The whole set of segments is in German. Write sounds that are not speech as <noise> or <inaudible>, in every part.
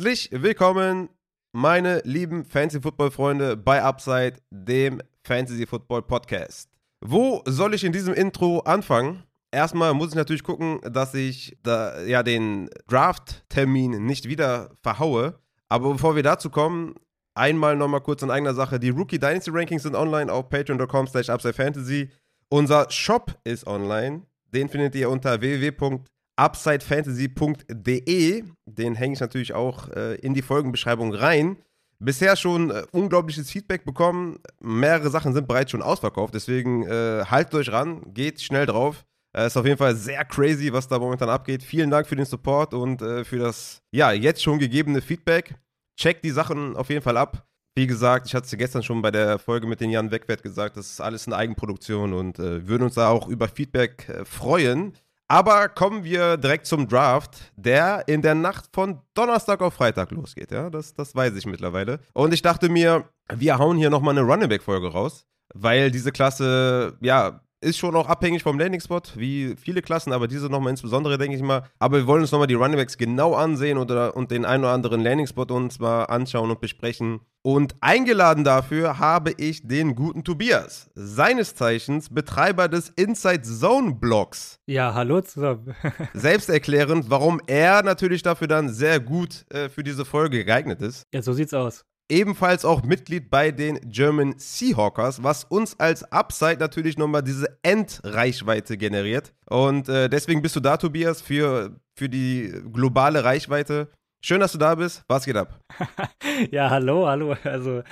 Herzlich willkommen, meine lieben Fantasy-Football-Freunde bei Upside, dem Fantasy-Football-Podcast. Wo soll ich in diesem Intro anfangen? Erstmal muss ich natürlich gucken, dass ich da, ja, den Draft-Termin nicht wieder verhaue. Aber bevor wir dazu kommen, einmal nochmal kurz in eigener Sache. Die Rookie Dynasty Rankings sind online auf patreon.com slash upsidefantasy. Unser Shop ist online. Den findet ihr unter www upsidefantasy.de. Den hänge ich natürlich auch äh, in die Folgenbeschreibung rein. Bisher schon äh, unglaubliches Feedback bekommen. Mehrere Sachen sind bereits schon ausverkauft, deswegen äh, haltet euch ran, geht schnell drauf. Es äh, ist auf jeden Fall sehr crazy, was da momentan abgeht. Vielen Dank für den Support und äh, für das, ja, jetzt schon gegebene Feedback. Checkt die Sachen auf jeden Fall ab. Wie gesagt, ich hatte es gestern schon bei der Folge mit den Jan Wegwert gesagt, das ist alles in Eigenproduktion und äh, würden uns da auch über Feedback freuen. Aber kommen wir direkt zum Draft, der in der Nacht von Donnerstag auf Freitag losgeht. Ja, das, das weiß ich mittlerweile. Und ich dachte mir, wir hauen hier nochmal eine Running Back-Folge raus, weil diese Klasse, ja, ist schon auch abhängig vom Landing-Spot, wie viele Klassen, aber diese nochmal insbesondere, denke ich mal. Aber wir wollen uns nochmal die Runningbacks genau ansehen oder, und den einen oder anderen Landing-Spot uns mal anschauen und besprechen. Und eingeladen dafür habe ich den guten Tobias, seines Zeichens Betreiber des Inside Zone Blogs. Ja, hallo zusammen. <laughs> Selbsterklärend, warum er natürlich dafür dann sehr gut äh, für diese Folge geeignet ist. Ja, so sieht's aus ebenfalls auch Mitglied bei den German Seahawkers, was uns als Upside natürlich nochmal diese Endreichweite generiert. Und äh, deswegen bist du da, Tobias, für, für die globale Reichweite. Schön, dass du da bist. Was geht ab? <laughs> ja, hallo, hallo. Also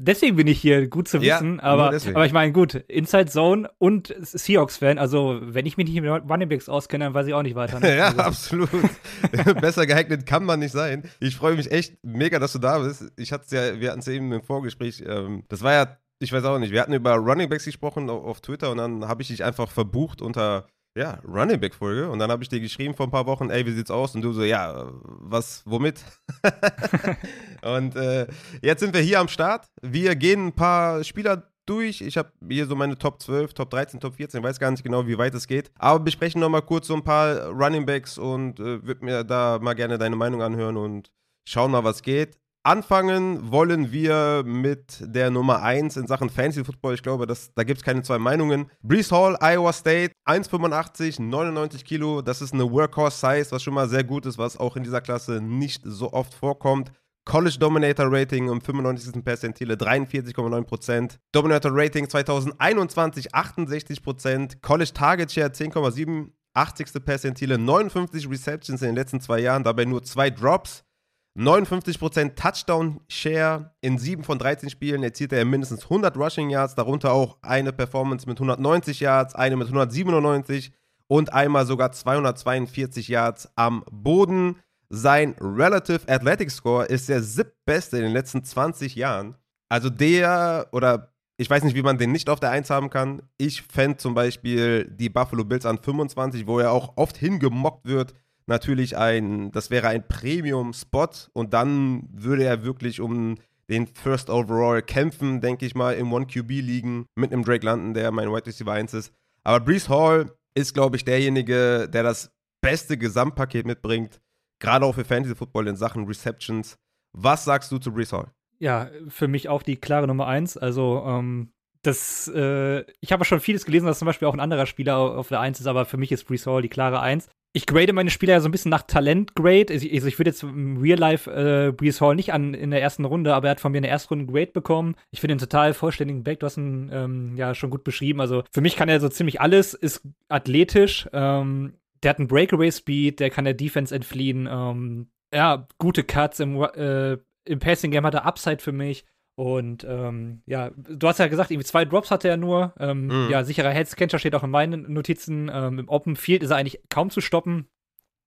deswegen bin ich hier, gut zu wissen. Ja, aber, aber ich meine, gut, Inside Zone und Seahawks-Fan, also wenn ich mich nicht mit Runningbacks auskenne, dann weiß ich auch nicht weiter. <laughs> Ne? ja, also. absolut. <laughs> Besser geeignet kann man nicht sein. Ich freue mich echt mega, dass du da bist. Ich hatte es ja, wir hatten es ja eben im Vorgespräch, ähm, das war ja, ich weiß auch nicht, wir hatten über Runningbacks gesprochen auf, auf Twitter und dann habe ich dich einfach verbucht unter ja, Running Back Folge. Und dann habe ich dir geschrieben vor ein paar Wochen, ey, wie sieht's aus? Und du so, ja, was, womit? <laughs> und äh, jetzt sind wir hier am Start. Wir gehen ein paar Spieler durch. Ich habe hier so meine Top 12, Top 13, Top 14. Ich weiß gar nicht genau, wie weit es geht. Aber besprechen nochmal kurz so ein paar Running Backs und äh, würde mir da mal gerne deine Meinung anhören und schauen mal, was geht. Anfangen wollen wir mit der Nummer 1 in Sachen Fantasy Football. Ich glaube, das, da gibt es keine zwei Meinungen. Brees Hall, Iowa State, 1,85, 99 Kilo. Das ist eine Workhorse-Size, was schon mal sehr gut ist, was auch in dieser Klasse nicht so oft vorkommt. College Dominator Rating im 95. Percentile 43,9%. Dominator Rating 2021 68%. College Target Share 10,7, 80. Percentile 59 Receptions in den letzten zwei Jahren, dabei nur zwei Drops. 59% Touchdown-Share in 7 von 13 Spielen erzielte er mindestens 100 Rushing Yards, darunter auch eine Performance mit 190 Yards, eine mit 197 und einmal sogar 242 Yards am Boden. Sein Relative Athletic Score ist der siebtbeste in den letzten 20 Jahren. Also der, oder ich weiß nicht, wie man den nicht auf der 1 haben kann. Ich fände zum Beispiel die Buffalo Bills an 25, wo er auch oft hingemockt wird natürlich ein, das wäre ein Premium-Spot und dann würde er wirklich um den First Overall kämpfen, denke ich mal, im 1QB liegen mit einem Drake London, der mein Wide Receiver 1 ist. Aber Brees Hall ist, glaube ich, derjenige, der das beste Gesamtpaket mitbringt, gerade auch für Fantasy Football in Sachen Receptions. Was sagst du zu Brees Hall? Ja, für mich auch die klare Nummer 1. Also, ähm, das, äh, ich habe schon vieles gelesen, dass zum Beispiel auch ein anderer Spieler auf der 1 ist, aber für mich ist Brees Hall die klare 1 ich grade meine Spieler ja so ein bisschen nach Talent-Grade. Also ich, würde jetzt im Real Life äh, Brees Hall nicht an in der ersten Runde, aber er hat von mir eine erste Runde Grade bekommen. Ich finde ihn total vollständigen Back. Du hast ihn ähm, ja schon gut beschrieben. Also für mich kann er so ziemlich alles, ist athletisch. Ähm, der hat einen Breakaway-Speed, der kann der Defense entfliehen. Ähm, ja, gute Cuts im, äh, im Passing-Game hat er Upside für mich. Und ähm, ja, du hast ja gesagt, irgendwie zwei Drops hatte er nur. Ähm, mhm. Ja, sicherer Headscanner steht auch in meinen Notizen. Ähm, Im Open Field ist er eigentlich kaum zu stoppen.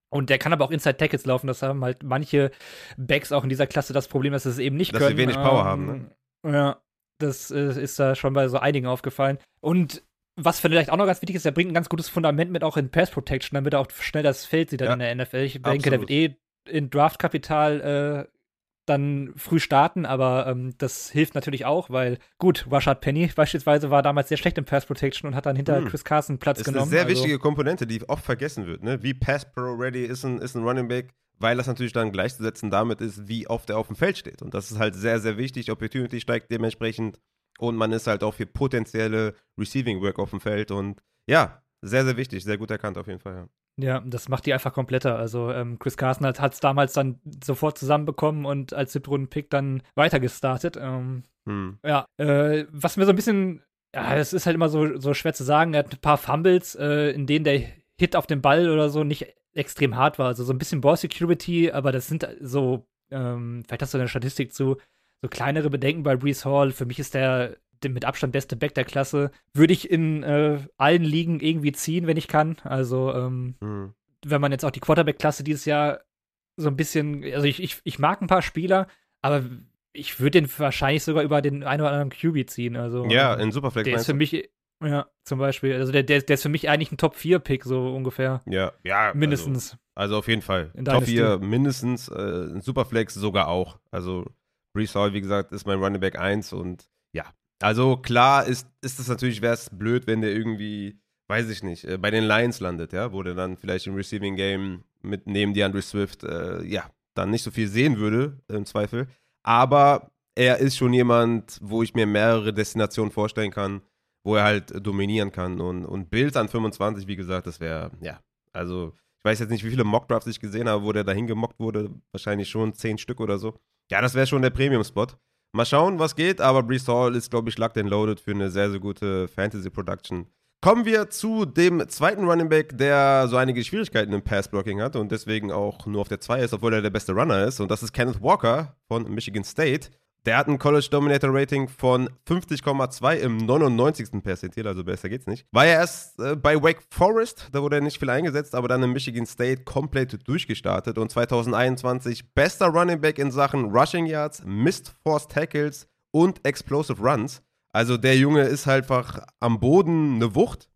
Und der kann aber auch Inside Tackles laufen. Das haben halt manche Backs auch in dieser Klasse das Problem, dass sie es eben nicht dass können. Dass sie wenig Power haben, ne? Ähm, ja, das äh, ist da schon bei so einigen aufgefallen. Und was vielleicht auch noch ganz wichtig ist, er bringt ein ganz gutes Fundament mit auch in Pass Protection, damit er auch schnell das Feld sieht dann ja, in der NFL. Ich denke, absolut. der wird eh in Draftkapital äh, dann früh starten, aber ähm, das hilft natürlich auch, weil gut, Rashad Penny beispielsweise war damals sehr schlecht im Pass Protection und hat dann hinter hm. Chris Carson Platz das genommen. Das ist eine sehr also. wichtige Komponente, die oft vergessen wird, ne? Wie Pass Pro Ready ist ein, ist ein Running Back, weil das natürlich dann gleichzusetzen damit ist, wie oft er auf dem Feld steht. Und das ist halt sehr, sehr wichtig. Opportunity steigt dementsprechend und man ist halt auch für potenzielle Receiving Work auf dem Feld und ja, sehr, sehr wichtig, sehr gut erkannt auf jeden Fall, ja. Ja, das macht die einfach kompletter. Also ähm, Chris Carson hat es damals dann sofort zusammenbekommen und als Siebtrunden-Pick dann weitergestartet. Ähm, hm. Ja, äh, was mir so ein bisschen, ja, es ist halt immer so, so schwer zu sagen. Er hat ein paar Fumbles, äh, in denen der Hit auf den Ball oder so nicht extrem hart war. Also so ein bisschen Ball Security, aber das sind so, ähm, vielleicht hast du eine Statistik zu, so kleinere Bedenken bei Brees Hall. Für mich ist der mit Abstand beste Back der Klasse. Würde ich in äh, allen Ligen irgendwie ziehen, wenn ich kann. Also, ähm, mhm. wenn man jetzt auch die Quarterback-Klasse dieses Jahr so ein bisschen, also ich, ich, ich mag ein paar Spieler, aber ich würde den wahrscheinlich sogar über den einen oder anderen QB ziehen. Also, ja, in Superflex. Der ist für mich, ja, zum Beispiel. Also der, der, der ist für mich eigentlich ein Top-4-Pick, so ungefähr. Ja, ja. Also mindestens. Also, also auf jeden Fall. Top 4 mindestens, äh, Superflex sogar auch. Also Brees Hall, wie gesagt, ist mein Running Back 1 und ja, also klar ist, ist das natürlich, wäre es blöd, wenn der irgendwie, weiß ich nicht, äh, bei den Lions landet, ja, wo der dann vielleicht im Receiving Game mit neben DeAndre Swift, äh, ja, dann nicht so viel sehen würde, im Zweifel. Aber er ist schon jemand, wo ich mir mehrere Destinationen vorstellen kann, wo er halt dominieren kann. Und, und Bild an 25, wie gesagt, das wäre, ja, also ich weiß jetzt nicht, wie viele Mockdrafts ich gesehen habe, wo der dahin gemockt wurde. Wahrscheinlich schon zehn Stück oder so. Ja, das wäre schon der Premium-Spot. Mal schauen, was geht, aber Brees Hall ist, glaube ich, locked and loaded für eine sehr, sehr gute Fantasy-Production. Kommen wir zu dem zweiten Running Back, der so einige Schwierigkeiten im Pass-Blocking hat und deswegen auch nur auf der 2 ist, obwohl er der beste Runner ist. Und das ist Kenneth Walker von Michigan State. Der hat ein College Dominator Rating von 50,2 im 99. Perzentil, also besser geht's nicht. War er erst äh, bei Wake Forest, da wurde er nicht viel eingesetzt, aber dann in Michigan State komplett durchgestartet und 2021 bester Running Back in Sachen Rushing Yards, Missed Force Tackles und Explosive Runs. Also der Junge ist halt einfach am Boden eine Wucht.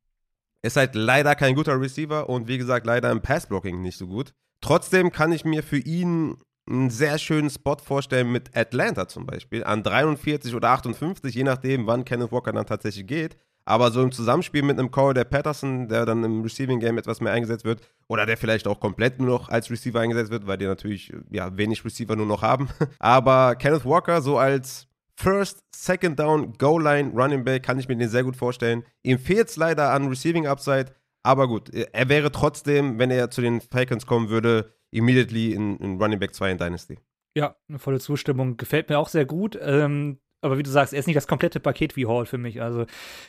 Ist halt leider kein guter Receiver und wie gesagt leider im Passblocking nicht so gut. Trotzdem kann ich mir für ihn einen sehr schönen Spot vorstellen mit Atlanta zum Beispiel, an 43 oder 58, je nachdem, wann Kenneth Walker dann tatsächlich geht. Aber so im Zusammenspiel mit einem Corey der Patterson, der dann im Receiving Game etwas mehr eingesetzt wird, oder der vielleicht auch komplett nur noch als Receiver eingesetzt wird, weil die natürlich ja, wenig Receiver nur noch haben. <laughs> Aber Kenneth Walker so als First, Second Down, Goal Line, Running Back kann ich mir den sehr gut vorstellen. Ihm fehlt es leider an Receiving Upside, aber gut, er wäre trotzdem, wenn er zu den Falcons kommen würde, immediately in, in Running Back 2 in Dynasty. Ja, eine volle Zustimmung. Gefällt mir auch sehr gut. Ähm, aber wie du sagst, er ist nicht das komplette Paket wie Hall für mich. Also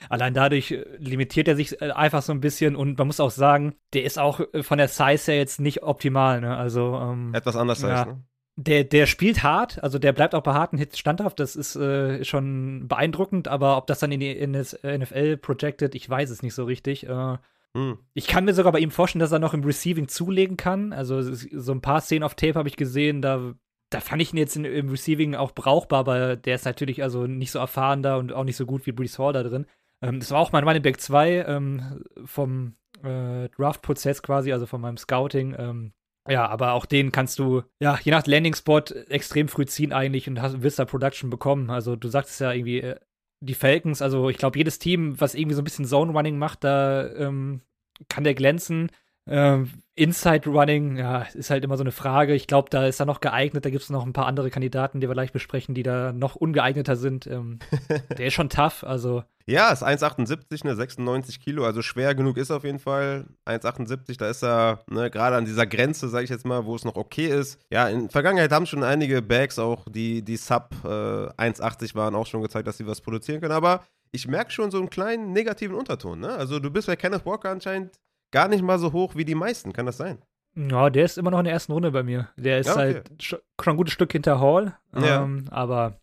allein dadurch äh, limitiert er sich äh, einfach so ein bisschen und man muss auch sagen, der ist auch äh, von der Size her jetzt nicht optimal. Ne? Also ähm, etwas anders ja. Size, ne? Der, der spielt hart, also der bleibt auch bei harten Hits standhaft, das ist äh, schon beeindruckend, aber ob das dann in die in das NFL projected, ich weiß es nicht so richtig. Äh, hm. Ich kann mir sogar bei ihm vorstellen, dass er noch im Receiving zulegen kann. Also so ein paar Szenen auf Tape habe ich gesehen, da, da fand ich ihn jetzt in, im Receiving auch brauchbar, aber der ist natürlich also nicht so erfahren da und auch nicht so gut wie Brees Hall da drin. Ähm, das war auch mein Running Back 2 ähm, vom äh, Draft-Prozess quasi, also von meinem Scouting. Ähm, ja, aber auch den kannst du, ja, je nach Landing-Spot extrem früh ziehen eigentlich und hast, wirst da Production bekommen. Also du sagtest ja irgendwie, äh, die Falcons, also ich glaube, jedes Team, was irgendwie so ein bisschen Zone-Running macht, da ähm, kann der glänzen. Ähm, Inside Running, ja, ist halt immer so eine Frage. Ich glaube, da ist er noch geeignet. Da gibt es noch ein paar andere Kandidaten, die wir gleich besprechen, die da noch ungeeigneter sind. Ähm, <laughs> der ist schon tough, also. Ja, ist 1,78, ne, 96 Kilo, also schwer genug ist auf jeden Fall. 1,78, da ist er ne, gerade an dieser Grenze, sage ich jetzt mal, wo es noch okay ist. Ja, in der Vergangenheit haben schon einige Bags auch, die, die Sub äh, 1,80 waren, auch schon gezeigt, dass sie was produzieren können. Aber ich merke schon so einen kleinen negativen Unterton. Ne? Also du bist bei Kenneth Walker anscheinend gar nicht mal so hoch wie die meisten. Kann das sein? Ja, der ist immer noch in der ersten Runde bei mir. Der ist ja, okay. halt schon ein gutes Stück hinter Hall. Ja. Ähm, aber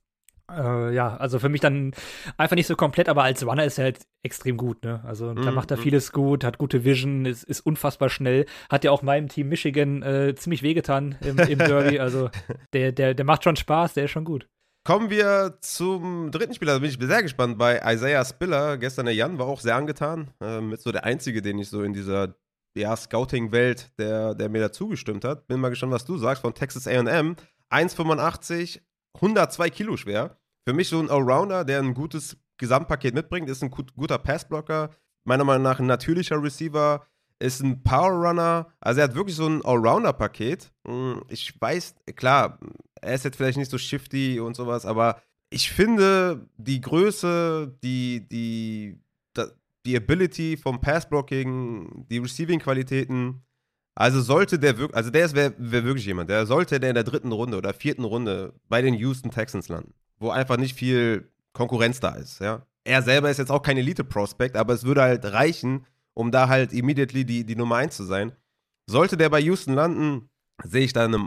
äh, ja, also für mich dann einfach nicht so komplett, aber als Runner ist er halt extrem gut, ne? Also da mm, macht er mm. vieles gut, hat gute Vision, ist, ist unfassbar schnell, hat ja auch meinem Team Michigan äh, ziemlich wehgetan im, im <laughs> Derby. also der, der, der macht schon Spaß, der ist schon gut. Kommen wir zum dritten Spieler. Da bin ich sehr gespannt. Bei Isaiah Spiller, gestern der Jan war auch sehr angetan. Äh, mit so der einzige, den ich so in dieser ja, Scouting-Welt, der, der mir da zugestimmt hat. Bin mal gespannt, was du sagst von Texas AM. 1,85, 102 Kilo schwer. Für mich so ein Allrounder, der ein gutes Gesamtpaket mitbringt, ist ein gut, guter Passblocker. Meiner Meinung nach ein natürlicher Receiver, ist ein Power Runner. Also er hat wirklich so ein Allrounder-Paket. Hm, ich weiß, klar, er ist jetzt vielleicht nicht so shifty und sowas, aber ich finde die Größe, die, die, die Ability vom Passblocking, die Receiving-Qualitäten, also sollte der wirklich, also der wäre wär wirklich jemand, der sollte der in der dritten Runde oder vierten Runde bei den Houston Texans landen, wo einfach nicht viel Konkurrenz da ist, ja. Er selber ist jetzt auch kein Elite-Prospect, aber es würde halt reichen, um da halt immediately die, die Nummer 1 zu sein. Sollte der bei Houston landen, sehe ich da eine,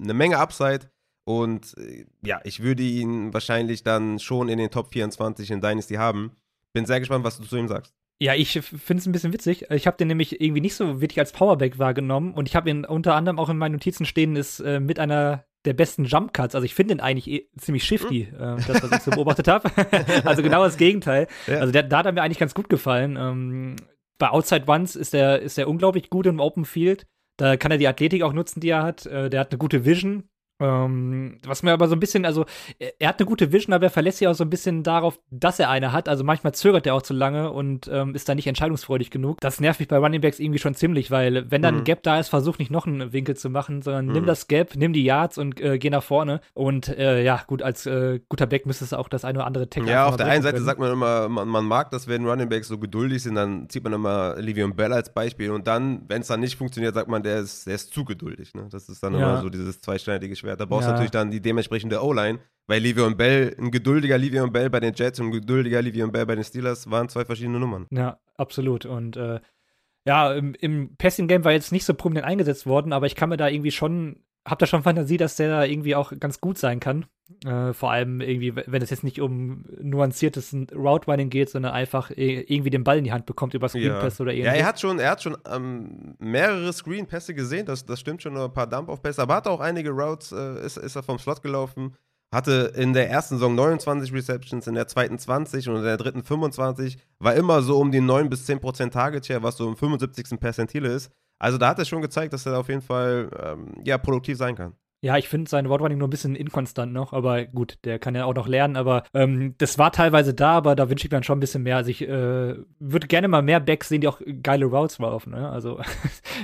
eine Menge Upside. Und äh, ja, ich würde ihn wahrscheinlich dann schon in den Top 24 in Dynasty haben. Bin sehr gespannt, was du zu ihm sagst. Ja, ich finde es ein bisschen witzig. Ich habe den nämlich irgendwie nicht so wirklich als Powerback wahrgenommen und ich habe ihn unter anderem auch in meinen Notizen stehen, ist äh, mit einer der besten Jump Cuts. Also ich finde ihn eigentlich eh ziemlich shifty, hm. äh, das, was ich so beobachtet habe. <laughs> also genau das Gegenteil. Ja. Also der, da hat er mir eigentlich ganz gut gefallen. Ähm, bei Outside Ones ist er ist der unglaublich gut im Open Field. Da kann er die Athletik auch nutzen, die er hat. Äh, der hat eine gute Vision. Ähm, was mir aber so ein bisschen, also er, hat eine gute Vision, aber er verlässt sich auch so ein bisschen darauf, dass er eine hat. Also manchmal zögert er auch zu lange und ähm, ist da nicht entscheidungsfreudig genug. Das nervt mich bei Running Backs irgendwie schon ziemlich, weil wenn dann mhm. ein Gap da ist, versuch nicht noch einen Winkel zu machen, sondern mhm. nimm das Gap, nimm die Yards und äh, geh nach vorne. Und äh, ja, gut, als äh, guter Back müsstest du auch das eine oder andere Tackle Ja, auf der einen Seite können. sagt man immer, man, man, mag das, wenn Running Backs so geduldig sind, dann zieht man immer Livion Bell als Beispiel und dann, wenn es dann nicht funktioniert, sagt man, der ist, der ist zu geduldig. Ne? Das ist dann ja. immer so dieses zweischneidige Schwert. Da brauchst du ja. natürlich dann die dementsprechende O-Line, weil Livion Bell, ein geduldiger Livion Bell bei den Jets und ein geduldiger Livion Bell bei den Steelers waren zwei verschiedene Nummern. Ja, absolut. Und äh, ja, im, im Passing-Game war jetzt nicht so prominent eingesetzt worden, aber ich kann mir da irgendwie schon, hab da schon Fantasie, dass der da irgendwie auch ganz gut sein kann. Äh, vor allem irgendwie, wenn es jetzt nicht um nuanciertes Route Running geht, sondern einfach irgendwie den Ball in die Hand bekommt über Screen Pass ja. oder ähnliches. Ja, er hat schon, er hat schon ähm, mehrere Screen Pässe gesehen, das, das stimmt schon, ein paar Dump auf Pässe, aber hat auch einige Routes, äh, ist, ist er vom Slot gelaufen. Hatte in der ersten Saison 29 Receptions, in der zweiten 20 und in der dritten 25. War immer so um die 9 bis 10 Prozent Target Share, was so im 75. Percentile ist. Also da hat er schon gezeigt, dass er auf jeden Fall ähm, ja, produktiv sein kann. Ja, ich finde sein Wortrunning nur ein bisschen inkonstant noch, aber gut, der kann ja auch noch lernen. Aber ähm, das war teilweise da, aber da wünsche ich mir dann schon ein bisschen mehr. Also ich äh, würde gerne mal mehr Backs sehen, die auch geile Routes laufen. Ne? Also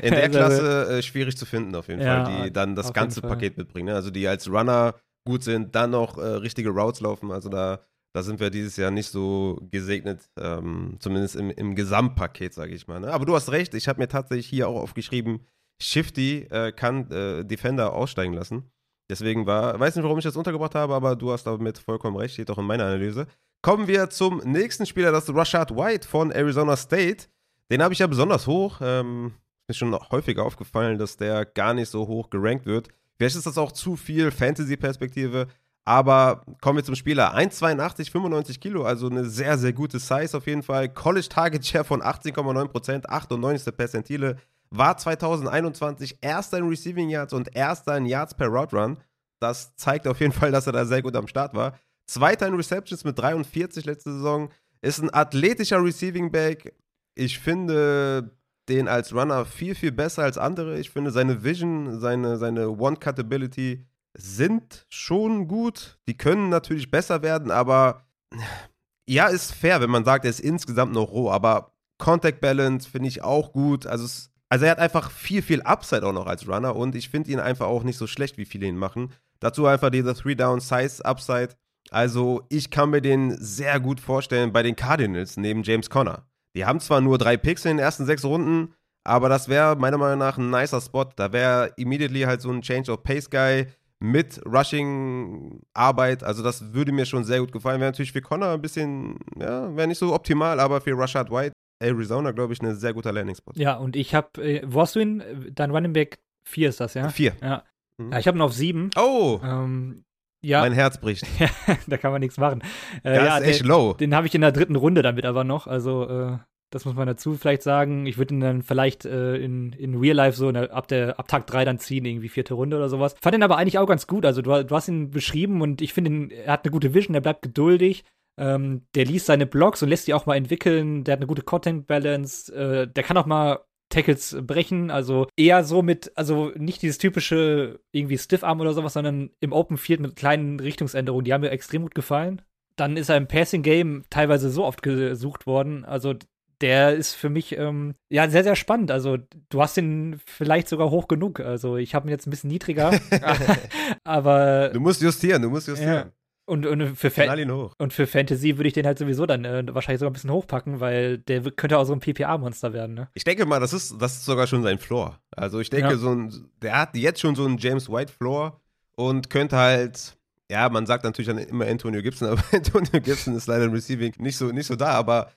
in <laughs> der also, Klasse äh, schwierig zu finden auf jeden ja, Fall, die dann das ganze Paket mitbringen. Ne? Also die als Runner gut sind, dann noch äh, richtige Routes laufen. Also da, da sind wir dieses Jahr nicht so gesegnet, ähm, zumindest im, im Gesamtpaket, sage ich mal. Ne? Aber du hast recht, ich habe mir tatsächlich hier auch aufgeschrieben, Shifty äh, kann äh, Defender aussteigen lassen. Deswegen war, weiß nicht, warum ich das untergebracht habe, aber du hast damit vollkommen recht, steht auch in meiner Analyse. Kommen wir zum nächsten Spieler, das ist Rashad White von Arizona State. Den habe ich ja besonders hoch. Ähm, ist schon häufiger aufgefallen, dass der gar nicht so hoch gerankt wird. Vielleicht ist das auch zu viel Fantasy-Perspektive, aber kommen wir zum Spieler. 1,82, 95 Kilo, also eine sehr, sehr gute Size auf jeden Fall. College Target Share von 18,9%, 98. Percentile war 2021 erster in Receiving Yards und erster in Yards per Route Run. Das zeigt auf jeden Fall, dass er da sehr gut am Start war. Zweiter in Receptions mit 43 letzte Saison. Ist ein athletischer Receiving Back. Ich finde den als Runner viel, viel besser als andere. Ich finde seine Vision, seine, seine One-Cut-Ability sind schon gut. Die können natürlich besser werden, aber ja, ist fair, wenn man sagt, er ist insgesamt noch roh, aber Contact Balance finde ich auch gut. Also es also er hat einfach viel, viel Upside auch noch als Runner und ich finde ihn einfach auch nicht so schlecht, wie viele ihn machen. Dazu einfach dieser Three-Down-Size-Upside. Also ich kann mir den sehr gut vorstellen bei den Cardinals neben James Conner. Die haben zwar nur drei Picks in den ersten sechs Runden, aber das wäre meiner Meinung nach ein nicer Spot. Da wäre immediately halt so ein Change of Pace Guy mit Rushing-Arbeit. Also das würde mir schon sehr gut gefallen. Wäre natürlich für Connor ein bisschen, ja, wäre nicht so optimal, aber für Rashad White Arizona, glaube ich, ein sehr guter Landing-Spot. Ja, und ich habe, äh, wo hast du ihn? Dein Running Back 4 ist das, ja? 4. Ja. Mhm. ja. ich habe ihn auf 7. Oh! Ähm, ja. Mein Herz bricht. <laughs> da kann man nichts machen. Äh, das ja, ist echt der, low. Den habe ich in der dritten Runde damit aber noch. Also, äh, das muss man dazu vielleicht sagen. Ich würde ihn dann vielleicht äh, in, in Real Life so der, ab, der, ab Tag 3 dann ziehen, irgendwie vierte Runde oder sowas. Fand ihn aber eigentlich auch ganz gut. Also, du, du hast ihn beschrieben und ich finde, er hat eine gute Vision, er bleibt geduldig. Ähm, der liest seine Blogs und lässt die auch mal entwickeln. Der hat eine gute Content Balance. Äh, der kann auch mal Tackles brechen, also eher so mit, also nicht dieses typische irgendwie Stiffarm oder sowas, sondern im Open Field mit kleinen Richtungsänderungen, die haben mir extrem gut gefallen. Dann ist er im Passing Game teilweise so oft gesucht worden, also der ist für mich ähm, ja sehr, sehr spannend. Also, du hast ihn vielleicht sogar hoch genug. Also, ich habe ihn jetzt ein bisschen niedriger. <laughs> <laughs> aber. Du musst justieren, du musst justieren. Ja. Und, und, für und für Fantasy würde ich den halt sowieso dann äh, wahrscheinlich sogar ein bisschen hochpacken, weil der könnte auch so ein PPA-Monster werden. Ne? Ich denke mal, das ist, das ist sogar schon sein Floor. Also ich denke, ja. so ein, der hat jetzt schon so einen James White-Floor und könnte halt, ja, man sagt natürlich dann immer Antonio Gibson, aber <laughs> Antonio Gibson ist leider im Receiving nicht so, nicht so da, aber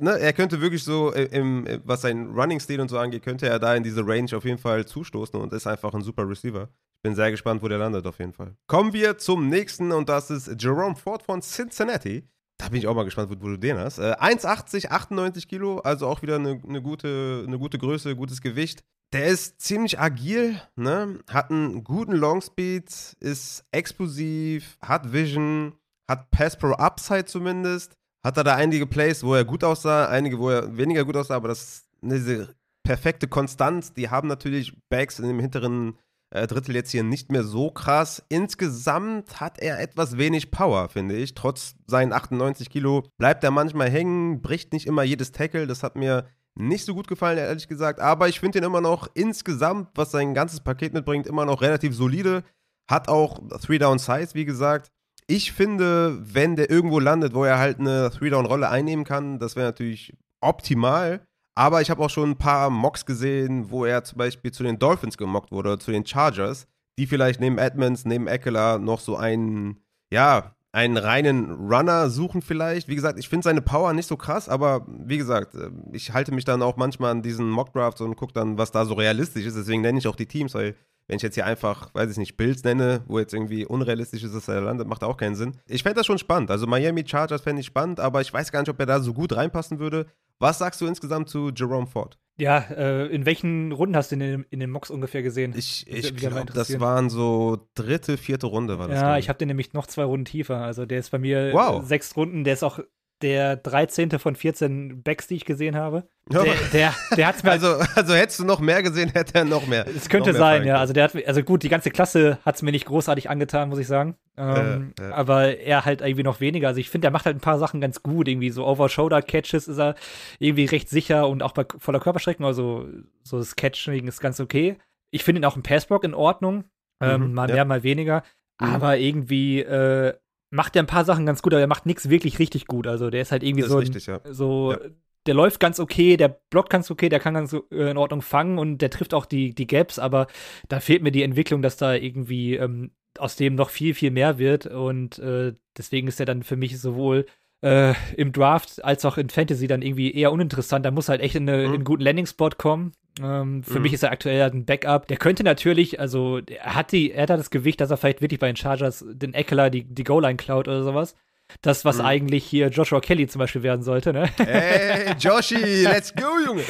ne, er könnte wirklich so, im, was sein Running-Stil und so angeht, könnte er da in diese Range auf jeden Fall zustoßen und ist einfach ein super Receiver. Ich bin sehr gespannt, wo der landet auf jeden Fall. Kommen wir zum nächsten und das ist Jerome Ford von Cincinnati. Da bin ich auch mal gespannt, wo, wo du den hast. Äh, 1,80, 98 Kilo, also auch wieder eine, eine, gute, eine gute Größe, gutes Gewicht. Der ist ziemlich agil, ne? hat einen guten Longspeed, ist explosiv, hat Vision, hat Pass Pro Upside zumindest hat er da einige Plays, wo er gut aussah, einige, wo er weniger gut aussah, aber das ist diese perfekte Konstanz. Die haben natürlich Bags in dem hinteren äh, Drittel jetzt hier nicht mehr so krass. Insgesamt hat er etwas wenig Power, finde ich. Trotz seinen 98 Kilo bleibt er manchmal hängen, bricht nicht immer jedes Tackle. Das hat mir nicht so gut gefallen, ehrlich gesagt. Aber ich finde ihn immer noch insgesamt, was sein ganzes Paket mitbringt, immer noch relativ solide. Hat auch Three-Down-Size, wie gesagt. Ich finde, wenn der irgendwo landet, wo er halt eine Three-Down-Rolle einnehmen kann, das wäre natürlich optimal. Aber ich habe auch schon ein paar Mocks gesehen, wo er zum Beispiel zu den Dolphins gemockt wurde zu den Chargers, die vielleicht neben Edmonds, neben Eckler noch so einen, ja, einen reinen Runner suchen vielleicht. Wie gesagt, ich finde seine Power nicht so krass, aber wie gesagt, äh, ich halte mich dann auch manchmal an diesen Mock-Drafts und gucke dann, was da so realistisch ist. Deswegen nenne ich auch die Teams, weil wenn ich jetzt hier einfach, weiß ich nicht, Bills nenne, wo jetzt irgendwie unrealistisch ist, dass er landet, macht auch keinen Sinn. Ich fände das schon spannend. Also Miami Chargers fände ich spannend, aber ich weiß gar nicht, ob er da so gut reinpassen würde. Was sagst du insgesamt zu Jerome Ford? Ja, äh, in welchen Runden hast du in, in den Mocks ungefähr gesehen? Ich, ich glaube, das waren so dritte, vierte Runde war das. Ja, ich habe den nämlich noch zwei Runden tiefer. Also der ist bei mir wow. sechs Runden. Der ist auch der 13. von 14 Backs, die ich gesehen habe. Der, der, der hat's mir <laughs> also, also hättest du noch mehr gesehen, hätte er noch mehr. Es könnte sein, ja. Also der hat, also gut, die ganze Klasse hat es mir nicht großartig angetan, muss ich sagen. Ähm, äh, äh. Aber er halt irgendwie noch weniger. Also ich finde, er macht halt ein paar Sachen ganz gut. Irgendwie so Over-Shoulder-Catches ist er irgendwie recht sicher und auch bei voller Körperstreckung, also so das Catching ist ganz okay. Ich finde ihn auch im Passblock in Ordnung. Ähm, mhm, mal ja. mehr, mal weniger. Mhm. Aber irgendwie äh, macht er ein paar Sachen ganz gut, aber er macht nichts wirklich richtig gut. Also der ist halt irgendwie das so, richtig, ja. so ja. der läuft ganz okay, der blockt ganz okay, der kann ganz äh, in Ordnung fangen und der trifft auch die, die Gaps, aber da fehlt mir die Entwicklung, dass da irgendwie ähm, aus dem noch viel, viel mehr wird und äh, deswegen ist er dann für mich sowohl äh, im Draft als auch in Fantasy dann irgendwie eher uninteressant. Da muss halt echt in, eine, mhm. in einen guten Landing-Spot kommen. Ähm, für mhm. mich ist er aktuell ein Backup. Der könnte natürlich, also er hat die, er hat das Gewicht, dass er vielleicht wirklich bei den Chargers den Eckler die, die Goal-Line klaut oder sowas. Das, was mhm. eigentlich hier Joshua Kelly zum Beispiel werden sollte, ne? Hey, Joshi, let's go, Junge!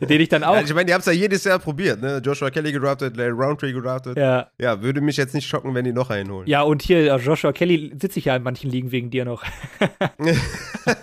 <laughs> Den ich dann auch. Ja, ich meine, die haben es ja jedes Jahr probiert, ne? Joshua Kelly gedraftet, Larry Roundtree gedraftet. Ja. Ja, würde mich jetzt nicht schocken, wenn die noch einen holen. Ja, und hier, äh, Joshua Kelly sitze ich ja in manchen Ligen wegen dir noch. <laughs>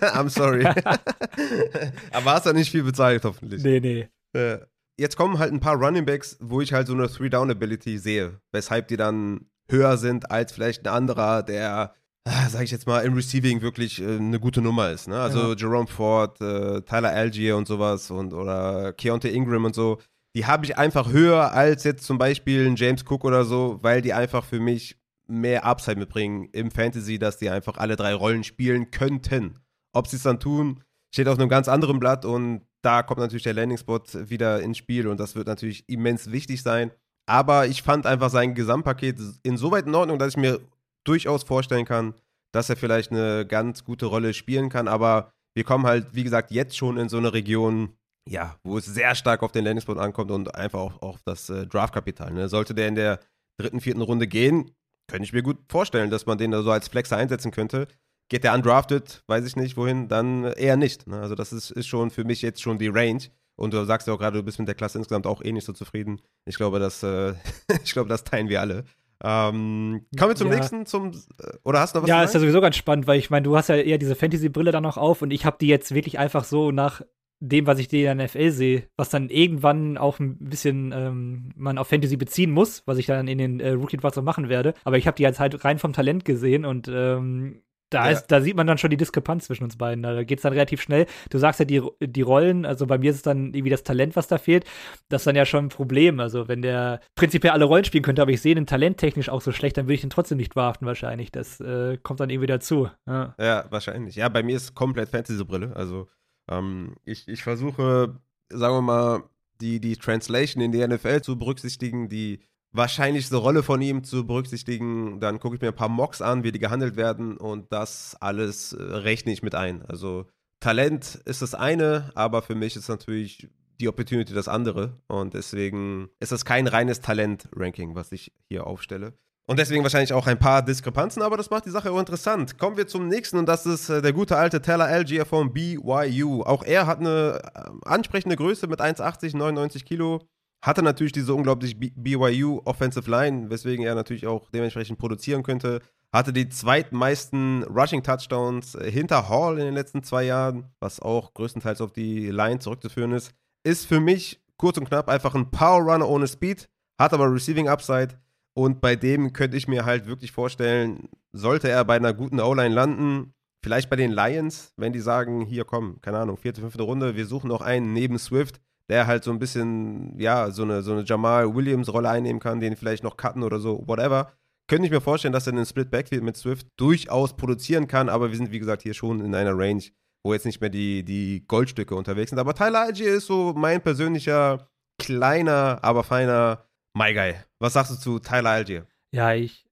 I'm sorry. <laughs> Aber hast ja nicht viel bezahlt, hoffentlich. Nee, nee. Ja jetzt kommen halt ein paar Running Backs, wo ich halt so eine Three-Down-Ability sehe, weshalb die dann höher sind als vielleicht ein anderer, der, ah, sag ich jetzt mal, im Receiving wirklich äh, eine gute Nummer ist. Ne? Also ja. Jerome Ford, äh, Tyler Algier und sowas und oder Keontae Ingram und so. Die habe ich einfach höher als jetzt zum Beispiel ein James Cook oder so, weil die einfach für mich mehr Upside mitbringen im Fantasy, dass die einfach alle drei Rollen spielen könnten. Ob sie es dann tun, steht auf einem ganz anderen Blatt und da kommt natürlich der Landing-Spot wieder ins Spiel und das wird natürlich immens wichtig sein. Aber ich fand einfach sein Gesamtpaket insoweit in Ordnung, dass ich mir durchaus vorstellen kann, dass er vielleicht eine ganz gute Rolle spielen kann. Aber wir kommen halt, wie gesagt, jetzt schon in so eine Region, ja, wo es sehr stark auf den Landing-Spot ankommt und einfach auch auf das äh, Draftkapital. Ne? Sollte der in der dritten, vierten Runde gehen, könnte ich mir gut vorstellen, dass man den da so als Flexer einsetzen könnte. Geht der undrafted, weiß ich nicht wohin, dann eher nicht. Ne? Also das ist, ist schon für mich jetzt schon die Range. Und du sagst ja auch gerade, du bist mit der Klasse insgesamt auch eh nicht so zufrieden. Ich glaube, das, äh, <laughs> ich glaube, das teilen wir alle. Ähm, kommen wir zum ja. nächsten, zum äh, oder hast du noch was? Ja, ist ja sowieso ganz spannend, weil ich meine, du hast ja eher diese Fantasy-Brille dann noch auf und ich habe die jetzt wirklich einfach so nach dem, was ich in der NFL sehe, was dann irgendwann auch ein bisschen ähm, man auf Fantasy beziehen muss, was ich dann in den äh, Rookie Drafts machen werde. Aber ich habe die jetzt halt rein vom Talent gesehen und ähm, da, ja. ist, da sieht man dann schon die Diskrepanz zwischen uns beiden. Da geht es dann relativ schnell. Du sagst ja die, die Rollen, also bei mir ist es dann irgendwie das Talent, was da fehlt. Das ist dann ja schon ein Problem. Also, wenn der prinzipiell alle Rollen spielen könnte, aber ich sehe den talenttechnisch auch so schlecht, dann würde ich ihn trotzdem nicht verhaften, wahrscheinlich. Das äh, kommt dann irgendwie dazu. Ja. ja, wahrscheinlich. Ja, bei mir ist komplett Fantasy-Brille. Also, ähm, ich, ich versuche, sagen wir mal, die, die Translation in die NFL zu berücksichtigen, die wahrscheinlichste Rolle von ihm zu berücksichtigen. Dann gucke ich mir ein paar Mocks an, wie die gehandelt werden und das alles äh, rechne ich mit ein. Also Talent ist das eine, aber für mich ist natürlich die Opportunity das andere und deswegen ist das kein reines Talent-Ranking, was ich hier aufstelle. Und deswegen wahrscheinlich auch ein paar Diskrepanzen, aber das macht die Sache auch interessant. Kommen wir zum nächsten und das ist äh, der gute alte Teller Algier von BYU. Auch er hat eine äh, ansprechende Größe mit 1,80, 99 Kilo. Hatte natürlich diese unglaublich BYU Offensive Line, weswegen er natürlich auch dementsprechend produzieren könnte. Hatte die zweitmeisten Rushing Touchdowns äh, hinter Hall in den letzten zwei Jahren, was auch größtenteils auf die Line zurückzuführen ist. Ist für mich kurz und knapp einfach ein Power Runner ohne Speed, hat aber Receiving Upside und bei dem könnte ich mir halt wirklich vorstellen, sollte er bei einer guten O-Line landen, vielleicht bei den Lions, wenn die sagen, hier komm, keine Ahnung, vierte, fünfte Runde, wir suchen noch einen neben Swift, der halt so ein bisschen, ja, so eine, so eine Jamal Williams-Rolle einnehmen kann, den vielleicht noch cutten oder so, whatever. Könnte ich mir vorstellen, dass er einen Split Backfield mit Swift durchaus produzieren kann, aber wir sind, wie gesagt, hier schon in einer Range, wo jetzt nicht mehr die, die Goldstücke unterwegs sind. Aber Tyler Algier ist so mein persönlicher, kleiner, aber feiner My Guy. Was sagst du zu Tyler Algier? Ja, ich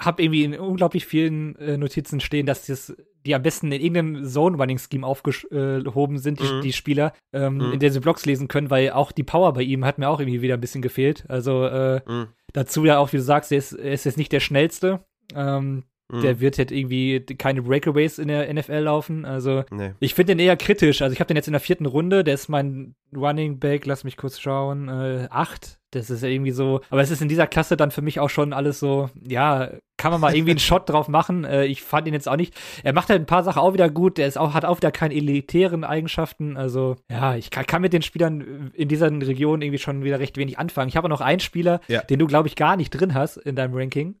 habe irgendwie in unglaublich vielen äh, Notizen stehen, dass das, die am besten in irgendeinem Zone-Running-Scheme aufgehoben sind, die, mhm. die Spieler, ähm, mhm. in der sie Blocks lesen können, weil auch die Power bei ihm hat mir auch irgendwie wieder ein bisschen gefehlt. Also äh, mhm. dazu ja auch, wie du sagst, er ist, er ist jetzt nicht der schnellste. Ähm, der mhm. wird jetzt irgendwie keine Breakaways in der NFL laufen. Also nee. ich finde den eher kritisch. Also ich habe den jetzt in der vierten Runde. Der ist mein Running Back. Lass mich kurz schauen. Äh, acht. Das ist ja irgendwie so. Aber es ist in dieser Klasse dann für mich auch schon alles so. Ja, kann man mal irgendwie einen Shot drauf machen. Äh, ich fand ihn jetzt auch nicht. Er macht halt ein paar Sachen auch wieder gut. Der ist auch hat auch wieder keine elitären Eigenschaften. Also ja, ich kann, kann mit den Spielern in dieser Region irgendwie schon wieder recht wenig anfangen. Ich habe noch einen Spieler, ja. den du glaube ich gar nicht drin hast in deinem Ranking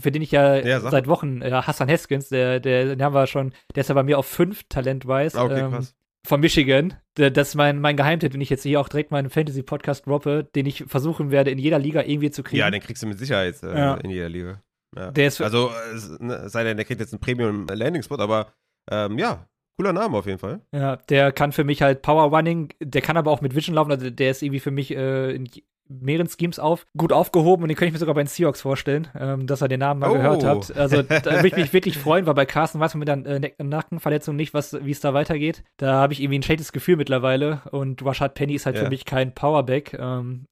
für den ich ja, ja seit Wochen, äh, Hassan Haskins, der, der, den haben wir schon, der ist ja bei mir auf fünf Talent-wise. Okay, ähm, von Michigan. Das ist mein, mein Geheimtipp, den ich jetzt hier auch direkt meinen Fantasy-Podcast droppe, den ich versuchen werde, in jeder Liga irgendwie zu kriegen. Ja, den kriegst du mit Sicherheit äh, ja. in jeder Liga. Ja. Der ist also, ne, sei denn, der kriegt jetzt einen Premium-Landing-Spot, aber ähm, ja, cooler Name auf jeden Fall. Ja, der kann für mich halt Power Running, der kann aber auch mit Vision laufen, also der ist irgendwie für mich äh, in mehreren Schemes auf, gut aufgehoben und den könnte ich mir sogar bei den Seahawks vorstellen, ähm, dass er den Namen mal oh. gehört hat. Also <laughs> da würde ich mich wirklich freuen, weil bei Carsten weiß man mit der äh, Nackenverletzung nicht, wie es da weitergeht. Da habe ich irgendwie ein schlechtes Gefühl mittlerweile und Rashad Penny ist halt ja. für mich kein Powerback. Ähm,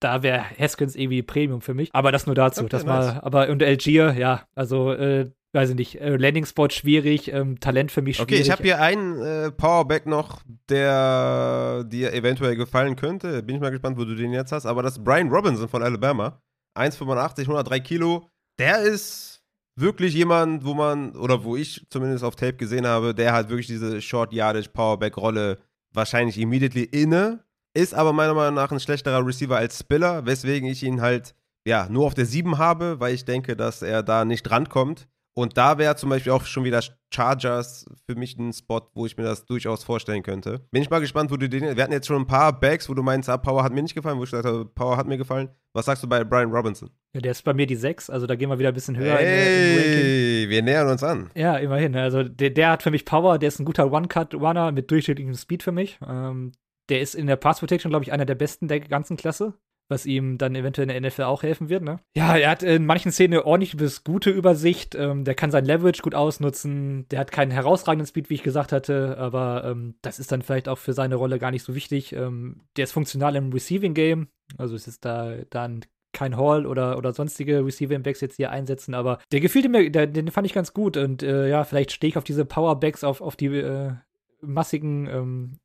da wäre Haskins irgendwie Premium für mich. Aber das nur dazu. Okay, das nice. mal, aber und Algier, ja, also äh, weiß ich nicht, äh, Landing Spot schwierig, ähm, Talent für mich schwierig. Okay, ich habe hier einen äh, Powerback noch, der dir eventuell gefallen könnte. Bin ich mal gespannt, wo du den jetzt hast. Aber das ist Brian Robinson von Alabama. 1,85, 103 Kilo. Der ist wirklich jemand, wo man, oder wo ich zumindest auf Tape gesehen habe, der hat wirklich diese Short Yardage Powerback Rolle wahrscheinlich immediately inne. Ist aber meiner Meinung nach ein schlechterer Receiver als Spiller, weswegen ich ihn halt ja, nur auf der 7 habe, weil ich denke, dass er da nicht rankommt. Und da wäre zum Beispiel auch schon wieder Chargers für mich ein Spot, wo ich mir das durchaus vorstellen könnte. Bin ich mal gespannt, wo du den. Wir hatten jetzt schon ein paar Bags, wo du meinst, ah, Power hat mir nicht gefallen, wo ich gesagt habe, Power hat mir gefallen. Was sagst du bei Brian Robinson? Ja, der ist bei mir die 6, also da gehen wir wieder ein bisschen höher. Hey, wir nähern uns an. Ja, immerhin. Also der, der hat für mich Power, der ist ein guter One-Cut-Runner mit durchschnittlichem Speed für mich. Ähm, der ist in der Pass Protection, glaube ich, einer der besten der ganzen Klasse was ihm dann eventuell in der NFL auch helfen wird. Ne? Ja, er hat in manchen Szenen eine ordentliche bis gute Übersicht. Ähm, der kann sein Leverage gut ausnutzen. Der hat keinen herausragenden Speed, wie ich gesagt hatte, aber ähm, das ist dann vielleicht auch für seine Rolle gar nicht so wichtig. Ähm, der ist funktional im Receiving Game, also es ist da dann kein Hall oder, oder sonstige Receiving Backs jetzt hier einsetzen, aber der gefiel mir, der, den fand ich ganz gut und äh, ja, vielleicht stehe ich auf diese Powerbacks, auf, auf die äh, massigen ähm,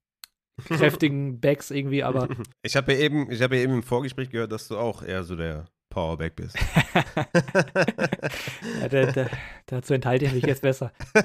kräftigen Backs irgendwie, aber. <laughs> Ich habe ja, eben, hab ja eben im Vorgespräch gehört, dass du auch eher so der Powerback bist. <laughs> ja, da, da, dazu enthalte ich mich jetzt besser. <laughs>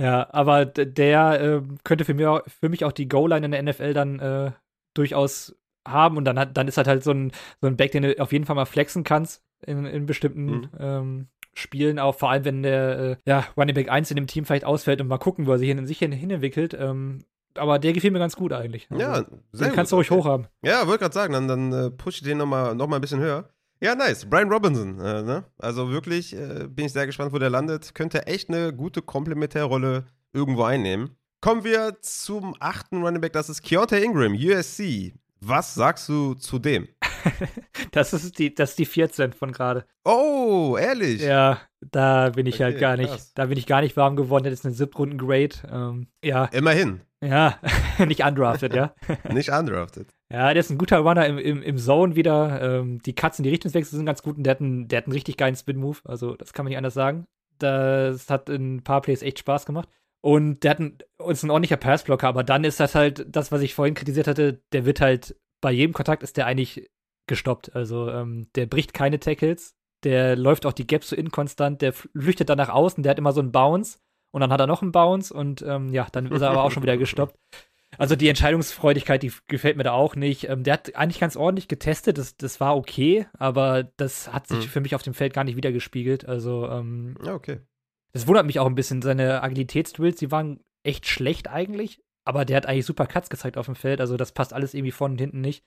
Ja, aber der äh, könnte für mich, auch, für mich auch die Goal-Line in der NFL dann äh, durchaus haben und dann, hat, dann ist halt halt so ein, so ein Back, den du auf jeden Fall mal flexen kannst in, in bestimmten mhm. ähm, Spielen, auch vor allem, wenn der äh, ja, Running Back 1 in dem Team vielleicht ausfällt und mal gucken, wo er sich in sich hin, hin entwickelt. Ähm, aber der gefiel mir ganz gut eigentlich. Also, ja, sehr den kannst du ruhig hochhaben. Ja, wollte gerade sagen, dann, dann äh, push ich den nochmal noch mal ein bisschen höher. Ja, nice. Brian Robinson. Äh, ne? Also wirklich äh, bin ich sehr gespannt, wo der landet. Könnte echt eine gute Komplementärrolle irgendwo einnehmen. Kommen wir zum achten Running Back, das ist Keontae Ingram, USC. Was sagst du zu dem? <laughs> das, ist die, das ist die 14 von gerade. Oh, ehrlich? Ja, da bin ich halt okay, halt gar krass. nicht, da bin ich gar nicht warm geworden. Das ist eine Siebtrunden-Grade. Ähm, ja. Immerhin. Ja, <laughs> nicht undrafted, ja. <laughs> nicht undrafted. Ja, der ist ein guter Runner im, im, im Zone wieder. Ähm, die Cuts in die Richtungswechsel sind ganz gut und der hat einen, der hat einen richtig geilen Spin-Move. Also, das kann man nicht anders sagen. Das hat in ein paar Plays echt Spaß gemacht. Und der hat einen, ist ein ordentlicher Passblocker, aber dann ist das halt das, was ich vorhin kritisiert hatte, der wird halt, bei jedem Kontakt ist der eigentlich gestoppt. Also ähm, der bricht keine Tackles, der läuft auch die Gaps so inkonstant, der flüchtet dann nach außen, der hat immer so einen Bounce und dann hat er noch einen Bounce und ähm, ja, dann ist er aber auch schon wieder <laughs> gestoppt. Also die Entscheidungsfreudigkeit, die gefällt mir da auch nicht. Ähm, der hat eigentlich ganz ordentlich getestet, das, das war okay, aber das hat sich mhm. für mich auf dem Feld gar nicht wiedergespiegelt. Also ähm, ja, okay. Das wundert mich auch ein bisschen. Seine Agilitätsdrills, die waren echt schlecht eigentlich. Aber der hat eigentlich super Cuts gezeigt auf dem Feld. Also das passt alles irgendwie vorne und hinten nicht.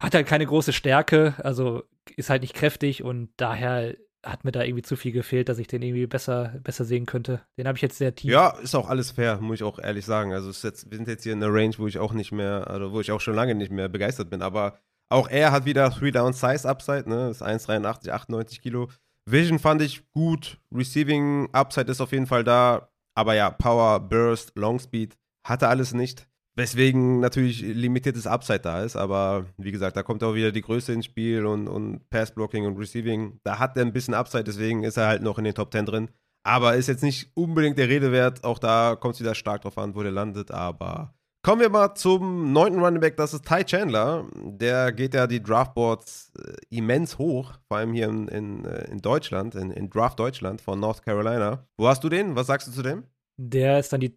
Hat halt keine große Stärke. Also ist halt nicht kräftig. Und daher hat mir da irgendwie zu viel gefehlt, dass ich den irgendwie besser, besser sehen könnte. Den habe ich jetzt sehr tief. Ja, ist auch alles fair, muss ich auch ehrlich sagen. Also jetzt, wir sind jetzt hier in einer Range, wo ich auch nicht mehr, also wo ich auch schon lange nicht mehr begeistert bin. Aber auch er hat wieder 3 Down Size Upside, ne? Das ist 1,83, 98 Kilo. Vision fand ich gut. Receiving Upside ist auf jeden Fall da. Aber ja, Power, Burst, Long Speed hatte alles nicht. Weswegen natürlich limitiertes Upside da ist. Aber wie gesagt, da kommt auch wieder die Größe ins Spiel und, und Pass-Blocking und Receiving. Da hat er ein bisschen Upside, deswegen ist er halt noch in den Top 10 drin. Aber ist jetzt nicht unbedingt der Rede wert. Auch da kommt es wieder stark drauf an, wo der landet. Aber Kommen wir mal zum neunten Running Back, das ist Ty Chandler. Der geht ja die Draftboards äh, immens hoch, vor allem hier in, in, äh, in Deutschland, in, in, Draft Deutschland von North Carolina. Wo hast du den? Was sagst du zu dem? Der ist dann die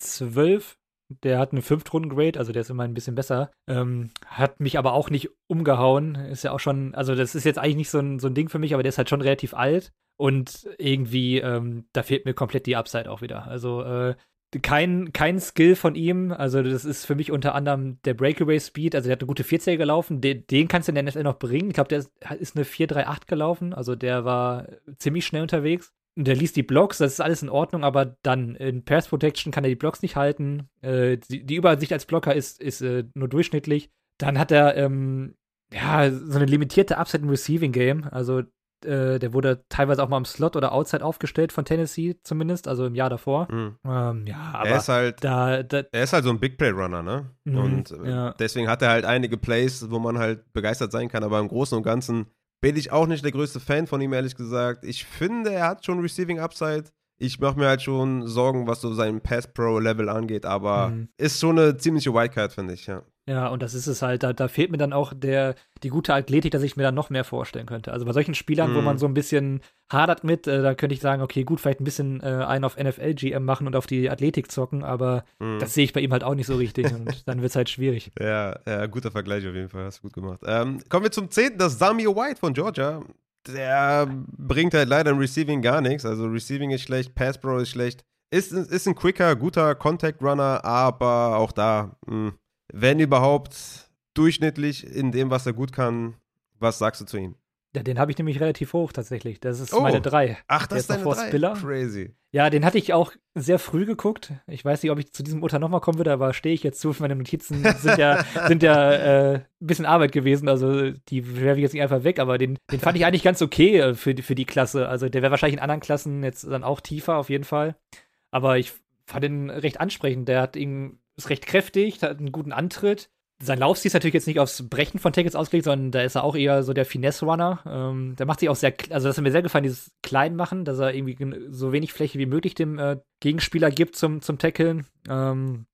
12. Der hat eine Fünftrunden-Grade, also der ist immer ein bisschen besser. Ähm, hat mich aber auch nicht umgehauen. Ist ja auch schon, also das ist jetzt eigentlich nicht so ein, so ein Ding für mich, aber der ist halt schon relativ alt. Und irgendwie, ähm, da fehlt mir komplett die Upside auch wieder. Also, äh, kein, kein Skill von ihm. Also, das ist für mich unter anderem der Breakaway Speed. Also, der hat eine gute 40er gelaufen. Den, den kannst du in der NFL noch bringen. Ich glaube, der ist, ist eine 438 gelaufen. Also, der war ziemlich schnell unterwegs. Der liest die Blocks, das ist alles in Ordnung, aber dann in Pass Protection kann er die Blocks nicht halten. Äh, die, die, Übersicht als Blocker ist, ist äh, nur durchschnittlich. Dann hat er ähm, ja so eine limitierte Upside im Receiving Game. Also äh, der wurde teilweise auch mal im Slot oder Outside aufgestellt von Tennessee zumindest, also im Jahr davor. Mhm. Ähm, ja, aber er ist halt, da, da, er ist halt so ein Big Play Runner, ne? Mhm, und äh, ja. deswegen hat er halt einige Plays, wo man halt begeistert sein kann, aber im Großen und Ganzen bin ich auch nicht der größte Fan von ihm, ehrlich gesagt. Ich finde, er hat schon Receiving Upside. Ich mache mir halt schon Sorgen, was so sein Pass Pro Level angeht, aber mhm. ist schon eine ziemliche Wildcard, finde ich, ja. Ja, und das ist es halt, da, da, fehlt mir dann auch der, die gute Athletik, dass ich mir dann noch mehr vorstellen könnte. Also bei solchen Spielern, mm. wo man mhm. so ein bisschen hadert mit, äh, da könnte ich sagen, okay, gut, vielleicht ein bisschen äh, einen auf NFL-GM machen und auf die Athletik zocken, aber mm. das sehe ich bei ihm halt auch nicht so richtig und <laughs> dann wird es halt schwierig. Ja, ja, guter Vergleich auf jeden Fall, hast du gut gemacht. Ähm, kommen wir zum 10., das Samir White von Georgia. Der bringt halt leider im Receiving gar nichts. Also Receiving ist schlecht, Pass Pro ist schlecht. Ist, ist ein quicker, guter Contact Runner, aber auch da, mh, hm, wenn überhaupt, durchschnittlich in dem, was er gut kann. Was sagst du zu ihm? Ja, den habe ich nämlich relativ hoch tatsächlich. Das ist oh. meine 3. Ach, das ist deine 3? Spiller. Crazy. Ja, den hatte ich auch sehr früh geguckt. Ich weiß nicht, ob ich zu diesem Urteil nochmal kommen würde, aber stehe ich jetzt zu. Meine Notizen sind ja, <laughs> sind ja äh, ein bisschen Arbeit gewesen. Also die werfe ich jetzt nicht einfach weg, aber den, den fand ich eigentlich ganz okay äh, für, für die Klasse. Also der wäre wahrscheinlich in anderen Klassen jetzt dann auch tiefer auf jeden Fall. Aber ich fand ihn recht ansprechend. Der hat ihn ist recht kräftig, hat einen guten Antritt. Sein Laufstil ist natürlich jetzt nicht aufs Brechen von Tackles ausgelegt, sondern da ist er auch eher so der Finesse-Runner. Ähm, der macht sich auch sehr, also das hat mir sehr gefallen, dieses Kleinmachen, dass er irgendwie so wenig Fläche wie möglich dem äh, Gegenspieler gibt zum, zum Tackeln. Ähm,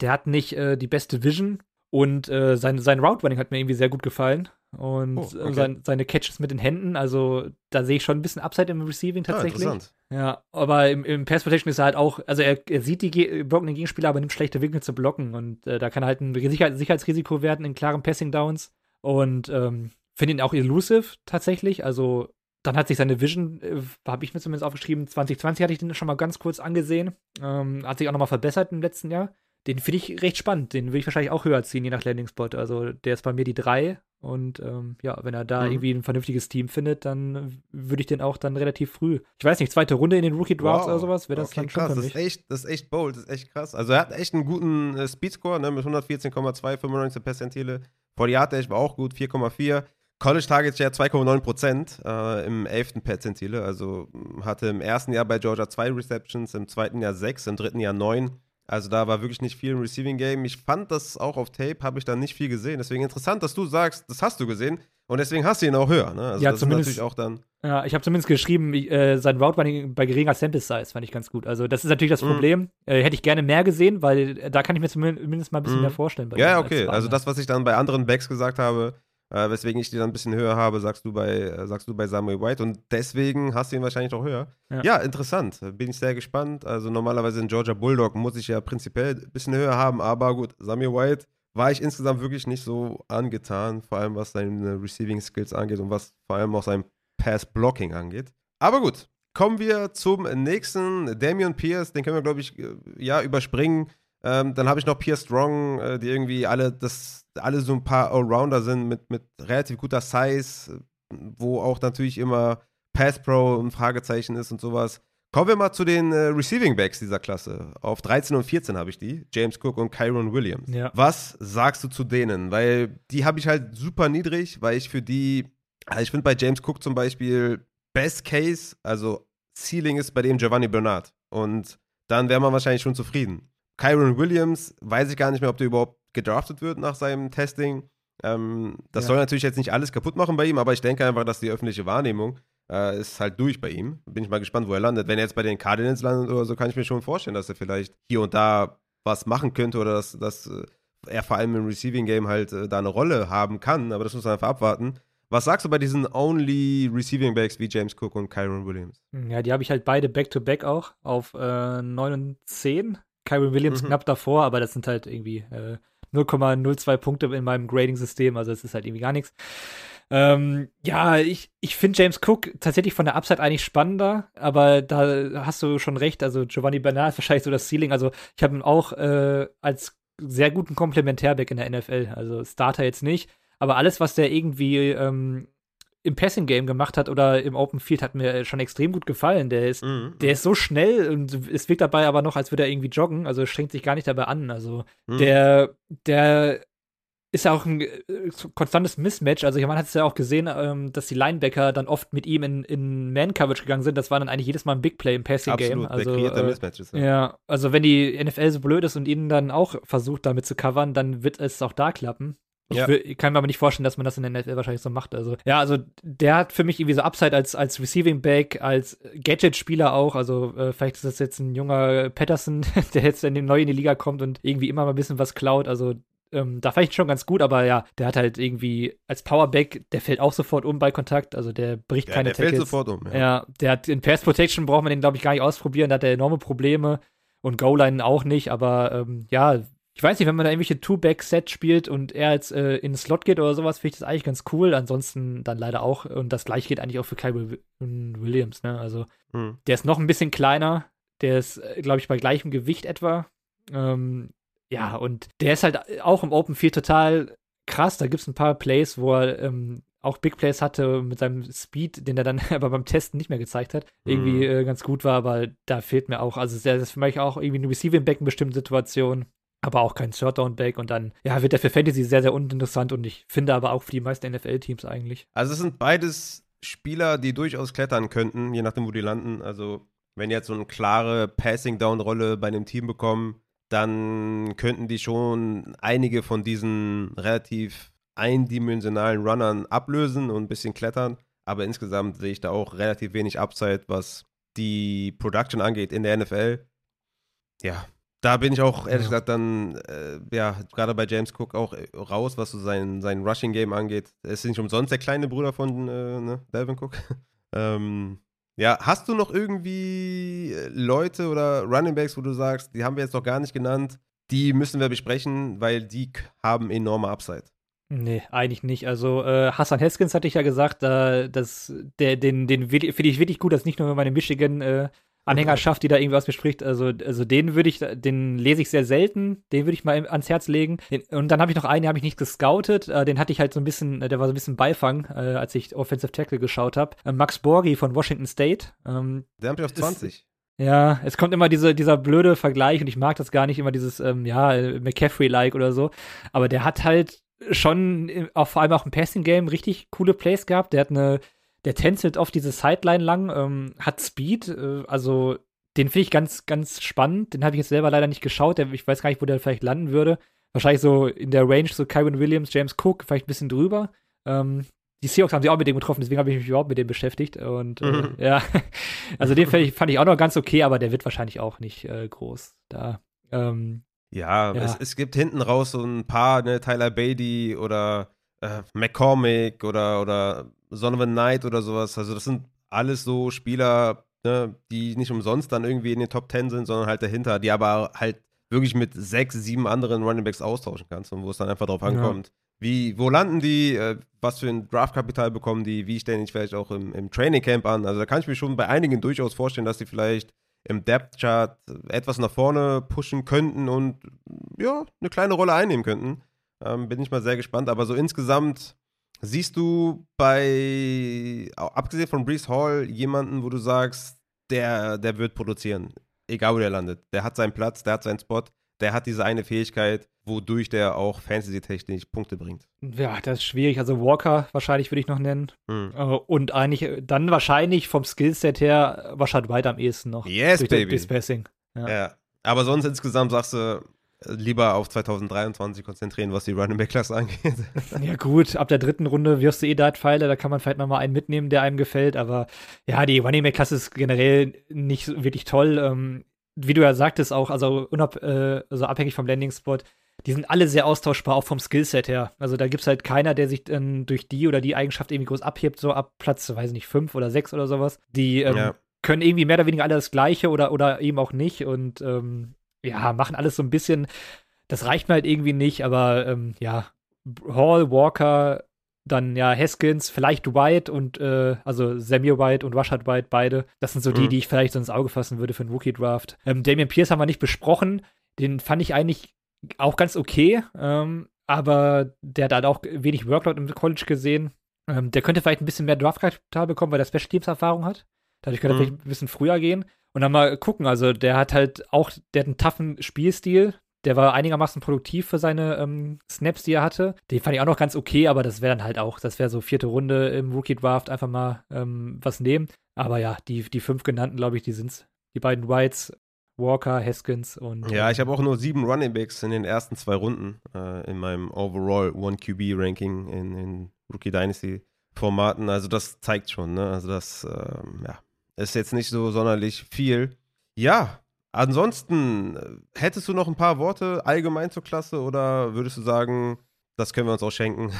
der hat nicht äh, die beste Vision und äh, sein, sein Route-Running hat mir irgendwie sehr gut gefallen. Und oh, okay. sein, seine Catches mit den Händen, also da sehe ich schon ein bisschen Upside im Receiving ah, tatsächlich. Ah, Ja, aber im, im Pass Protection ist er halt auch, also er, er sieht die Ge blockenden Gegenspieler, aber nimmt schlechte Winkel zu blocken und äh, da kann halt ein Sicherheit, Sicherheitsrisiko werden in klaren Passing Downs und ähm, finde ihn auch elusive tatsächlich, also dann hat sich seine Vision, äh, habe ich mir zumindest aufgeschrieben, 2020 hatte ich den schon mal ganz kurz angesehen, ähm, hat sich auch nochmal verbessert im letzten Jahr. Den finde ich recht spannend, den würde ich wahrscheinlich auch höher ziehen, je nach Landing Spot, also der ist bei mir die 3 und ähm, ja, wenn er da mhm. irgendwie ein vernünftiges Team findet, dann würde ich den auch dann relativ früh. Ich weiß nicht, zweite Runde in den Rookie Drafts wow. oder sowas, wäre das okay, dann krass. schon für mich. Das ist echt, das ist echt bold, das ist echt krass. Also er hat echt einen guten äh, Speedscore, ne, mit 114,2, 95 Percentile. Forty war auch gut, 4,4. College Targets ja 2,9 Prozent äh, im 11. Perzentile. Also hatte im ersten Jahr bei Georgia zwei Receptions, im zweiten Jahr sechs, im dritten Jahr neun. Also da war wirklich nicht viel im Receiving Game. Ich fand das auch auf Tape, habe ich da nicht viel gesehen. Deswegen interessant, dass du sagst, das hast du gesehen und deswegen hast du ihn auch höher. Ne? Also ja, zumindest, auch dann. Ja, ich habe zumindest geschrieben, äh, sein Route Running bei geringer Sample Size fand ich ganz gut. Also das ist natürlich das mhm. Problem. Äh, hätte ich gerne mehr gesehen, weil da kann ich mir zumindest mal ein bisschen mhm. mehr vorstellen. ja, okay. Also das, was ich dann bei anderen Backs gesagt habe, äh, weswegen ich die dann ein bisschen höher habe, sagst du bei, äh, sagst du bei Samuel White. Und deswegen hast du ihn wahrscheinlich auch höher. Ja. ja. interessant. Bin ich sehr gespannt. Also normalerweise in Georgia Bulldog muss ich ja prinzipiell ein bisschen höher haben, aber gut, Samuel White war ich insgesamt wirklich nicht so angetan, vor allem was seine Receiving Skills angeht und was vor allem auch sein Pass Blocking angeht. Aber gut, kommen wir zum nächsten Damian Pierce, den können wir glaube ich äh, ja überspringen. Ähm, dann habe ich noch Pierce Strong, äh, die irgendwie alle das alle so ein paar Allrounder sind mit, mit relativ guter Size, wo auch natürlich immer Pass Pro ein Fragezeichen ist und sowas. Kommen wir mal zu den äh, Receiving Backs dieser Klasse. Auf 13 und 14 habe ich die. James Cook und Kyron Williams. Ja. Was sagst du zu denen? Weil die habe ich halt super niedrig, weil ich für die, also ich finde bei James Cook zum Beispiel Best Case, also Ceiling ist bei dem Giovanni Bernard. Und dann wäre man wahrscheinlich schon zufrieden. Kyron Williams, weiß ich gar nicht mehr, ob der überhaupt gedraftet wird nach seinem Testing. Ähm, das ja. soll natürlich jetzt nicht alles kaputt machen bei ihm, aber ich denke einfach, dass die öffentliche Wahrnehmung äh, ist halt durch bei ihm. Bin ich mal gespannt, wo er landet. Wenn er jetzt bei den Cardinals landet oder so, kann ich mir schon vorstellen, dass er vielleicht hier und da was machen könnte oder dass, dass äh, er vor allem im Receiving Game halt äh, da eine Rolle haben kann. Aber das muss man einfach abwarten. Was sagst du bei diesen Only Receiving Backs wie James Cook und Kyron Williams? Ja, die habe ich halt beide Back-to-Back -back auch auf äh, 9 und 10. Kyron Williams mhm. knapp davor, aber das sind halt irgendwie äh, 0,02 Punkte in meinem Grading-System, also es ist halt irgendwie gar nichts. Ähm, ja, ich, ich finde James Cook tatsächlich von der Upside eigentlich spannender, aber da hast du schon recht. Also Giovanni Bernard ist wahrscheinlich so das Ceiling. Also ich habe ihn auch äh, als sehr guten Komplementärback in der NFL. Also Starter jetzt nicht, aber alles, was der irgendwie ähm, im Passing Game gemacht hat oder im Open Field, hat mir schon extrem gut gefallen. Der ist, mhm. der ist so schnell und es wirkt dabei aber noch, als würde er irgendwie joggen. Also schränkt sich gar nicht dabei an. Also mhm. der, der ist ja auch ein äh, konstantes Mismatch. Also man hat es ja auch gesehen, ähm, dass die Linebacker dann oft mit ihm in, in Man-Coverage gegangen sind. Das war dann eigentlich jedes Mal ein Big Play im Passing-Game. Also, der Mismatches, ja. ja, also wenn die NFL so blöd ist und ihn dann auch versucht, damit zu covern, dann wird es auch da klappen. Ja. Ich, will, ich, kann mir aber nicht vorstellen, dass man das in der NFL wahrscheinlich so macht. Also, ja, also der hat für mich irgendwie so Upside als, als Receiving Back, als Gadget-Spieler auch. Also, äh, vielleicht ist das jetzt ein junger Patterson, <laughs> der jetzt in neu in die Liga kommt und irgendwie immer mal ein bisschen was klaut. Also, ähm, da fand ich schon ganz gut, aber ja, der hat halt irgendwie als Powerback, der fällt auch sofort um bei Kontakt, also der bricht ja, keine der Tackles. fällt sofort um, ja. ja. der hat in Pass Protection braucht man den, glaube ich, gar nicht ausprobieren, da hat er enorme Probleme und Goal-Line auch nicht, aber ähm, ja, ich weiß nicht, wenn man da irgendwelche Two-Back-Set spielt und er jetzt äh, in den Slot geht oder sowas, finde ich das eigentlich ganz cool. Ansonsten dann leider auch. Und das gleiche geht eigentlich auch für Kyle Williams, ne? Also, mhm. der ist noch ein bisschen kleiner. Der ist, äh, glaube ich, bei gleichem Gewicht etwa. Ähm, ja, und der ist halt auch im Open Field total krass. Da gibt es ein paar Plays, wo er ähm, auch Big Plays hatte mit seinem Speed, den er dann <laughs> aber beim Testen nicht mehr gezeigt hat, irgendwie mhm. äh, ganz gut war, aber da fehlt mir auch, also der ist für mich auch irgendwie eine Receiving Back in bestimmten Situationen aber auch kein Shutdown-Back und dann ja, wird der für Fantasy sehr, sehr uninteressant und ich finde aber auch für die meisten NFL-Teams eigentlich. Also es sind beides Spieler, die durchaus klettern könnten, je nachdem, wo die landen. Also wenn jetzt so eine klare Passing-Down-Rolle bei einem Team bekommen, dann könnten die schon einige von diesen relativ eindimensionalen Runnern ablösen und ein bisschen klettern. Aber insgesamt sehe ich da auch relativ wenig Upside, was die Production angeht in der NFL. Ja, da bin ich auch ehrlich ja. gesagt dann, äh, ja, gerade bei James Cook auch äh, raus, was so sein, sein Rushing-Game angeht. Er ist nicht umsonst der kleine Bruder von äh, ne, Delvin Cook. <laughs> ähm, Ja, hast du noch irgendwie äh, Leute oder Running Backs, wo du sagst, die haben wir jetzt noch gar nicht genannt, die müssen wir besprechen, weil die haben enorme Upside? Nee, eigentlich nicht. Also äh, Hassan Haskins hatte ich ja gesagt, äh, dass der, den, den finde ich wirklich gut, dass nicht nur meine Michigan äh, Anhängerschaft, die da irgendwie aus mir spricht. Also, also den würde ich, den lese ich sehr selten, den würde ich mal ans Herz legen. Den, und dann habe ich noch einen, den habe ich nicht gescoutet, äh, den hatte ich halt so ein bisschen, äh, der war so ein bisschen Beifang, äh, als ich Offensive Tackle geschaut habe. Äh, Max Borgi von Washington State. Ähm, der hat mich auf 20. Ist, ja, es kommt immer diese, dieser blöde Vergleich und ich mag das gar nicht immer dieses, ähm, ja, McCaffrey-like oder so. Aber der hat halt schon, auch vor allem auch im Passing-Game, richtig coole Plays gehabt. Der hat eine der tänzelt oft diese Sideline lang, ähm, hat Speed, äh, also den finde ich ganz, ganz spannend. Den habe ich jetzt selber leider nicht geschaut. Der, ich weiß gar nicht, wo der vielleicht landen würde. Wahrscheinlich so in der Range, so Kyron Williams, James Cook, vielleicht ein bisschen drüber. Ähm, die Seahawks haben sich auch mit dem getroffen, deswegen habe ich mich überhaupt mit dem beschäftigt. Und äh, mhm. ja, <laughs> also den fand ich, fand ich, auch noch ganz okay, aber der wird wahrscheinlich auch nicht äh, groß. Da, ähm, ja, ja. Es, es, gibt hinten raus so ein paar, ne, Tyler Beatty oder äh, McCormick oder, oder Donovan Knight oder sowas. Also das sind alles so Spieler, ne, die nicht umsonst dann irgendwie in den Top 10 sind, sondern halt dahinter, die aber halt wirklich mit sechs, sieben anderen Runningbacks austauschen kannst und wo es dann einfach drauf ankommt. Ja. Wie, wo landen die, äh, was für ein Draftkapital bekommen die, wie stellen die vielleicht auch im, im Training Camp an? Also da kann ich mir schon bei einigen durchaus vorstellen, dass die vielleicht im Depth Chart etwas nach vorne pushen könnten und ja, eine kleine Rolle einnehmen könnten. Ähm, bin ich mal sehr gespannt. Aber so insgesamt siehst du bei, abgesehen von Brees Hall, jemanden, wo du sagst, der, der wird produzieren. Egal wo der landet. Der hat seinen Platz, der hat seinen Spot, der hat diese eine Fähigkeit, wodurch der auch fantasy-technisch Punkte bringt. Ja, das ist schwierig. Also Walker wahrscheinlich würde ich noch nennen. Hm. Und eigentlich dann wahrscheinlich vom Skillset her wahrscheinlich weiter am ehesten noch. Yes, durch baby. Das Passing. Ja. ja. Aber sonst insgesamt sagst du, lieber auf 2023 konzentrieren, was die Running Back Klasse angeht. <laughs> Ja gut, ab der dritten Runde wirst du eh Pfeile, da kann man vielleicht nochmal einen mitnehmen, der einem gefällt, aber ja, die Running Back Klasse ist generell nicht wirklich toll. Ähm, wie du ja sagtest auch, also, äh, also abhängig vom Landing Spot, die sind alle sehr austauschbar, auch vom Skillset her. Also da gibt es halt keiner, der sich dann durch die oder die Eigenschaft irgendwie groß abhebt, so ab Platz, weiß ich nicht, fünf oder sechs oder sowas. Die ähm, ja. können irgendwie mehr oder weniger alle das Gleiche oder, oder eben auch nicht und ähm, ja, machen alles so ein bisschen. Das reicht mir halt irgendwie nicht, aber ähm, ja, Hall, Walker, dann ja Haskins, vielleicht White und äh, also Samuel White und Rashad White beide. Das sind so die, mhm. die ich vielleicht so ins Auge fassen würde für einen Rookie Draft. Ähm, Damian Pierce haben wir nicht besprochen. Den fand ich eigentlich auch ganz okay, ähm, aber der hat halt auch wenig Workload im College gesehen. Ähm, der könnte vielleicht ein bisschen mehr Draftkapital bekommen, weil er Special Teams Erfahrung hat. Dadurch könnte er mhm. vielleicht ein bisschen früher gehen. Und dann mal gucken, also der hat halt auch, der hat einen toughen Spielstil. Der war einigermaßen produktiv für seine ähm, Snaps, die er hatte. Den fand ich auch noch ganz okay, aber das wäre dann halt auch, das wäre so vierte Runde im Rookie Draft, einfach mal ähm, was nehmen. Aber ja, die, die fünf genannten, glaube ich, die sind's. Die beiden Whites, Walker, Haskins und. Ja, ich habe auch nur sieben Running Backs in den ersten zwei Runden äh, in meinem Overall One QB Ranking in, in Rookie Dynasty Formaten. Also das zeigt schon, ne? Also das, ähm, ja, ist jetzt nicht so sonderlich viel. Ja, ansonsten, äh, hättest du noch ein paar Worte allgemein zur Klasse oder würdest du sagen, das können wir uns auch schenken?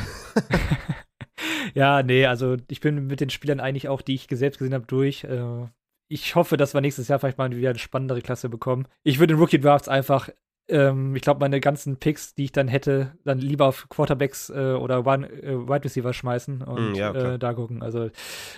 <laughs> ja, nee, also ich bin mit den Spielern eigentlich auch, die ich selbst gesehen habe, durch. Äh, ich hoffe, dass wir nächstes Jahr vielleicht mal wieder eine spannendere Klasse bekommen. Ich würde in Rookie Drafts einfach ähm, ich glaube, meine ganzen Picks, die ich dann hätte, dann lieber auf Quarterbacks äh, oder One, äh, Wide Receiver schmeißen und mm, ja, äh, da gucken. Also,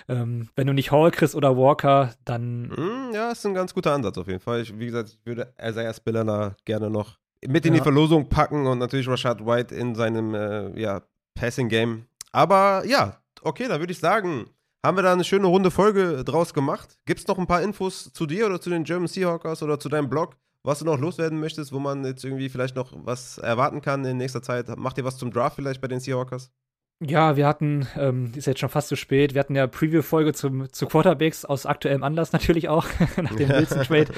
ähm, wenn du nicht Hall kriegst oder Walker, dann. Mm, ja, ist ein ganz guter Ansatz auf jeden Fall. Ich, wie gesagt, ich würde Isaiah Spiller gerne noch mit in ja. die Verlosung packen und natürlich Rashad White in seinem äh, ja, Passing-Game. Aber ja, okay, dann würde ich sagen, haben wir da eine schöne runde Folge draus gemacht. Gibt es noch ein paar Infos zu dir oder zu den German Seahawkers oder zu deinem Blog? Was du noch loswerden möchtest, wo man jetzt irgendwie vielleicht noch was erwarten kann in nächster Zeit? Macht ihr was zum Draft vielleicht bei den Seahawkers? Ja, wir hatten, ähm, ist jetzt schon fast zu spät, wir hatten ja Preview-Folge zu Quarterbacks aus aktuellem Anlass <laughs> natürlich auch, <laughs> nach dem <laughs> Wilson-Trade.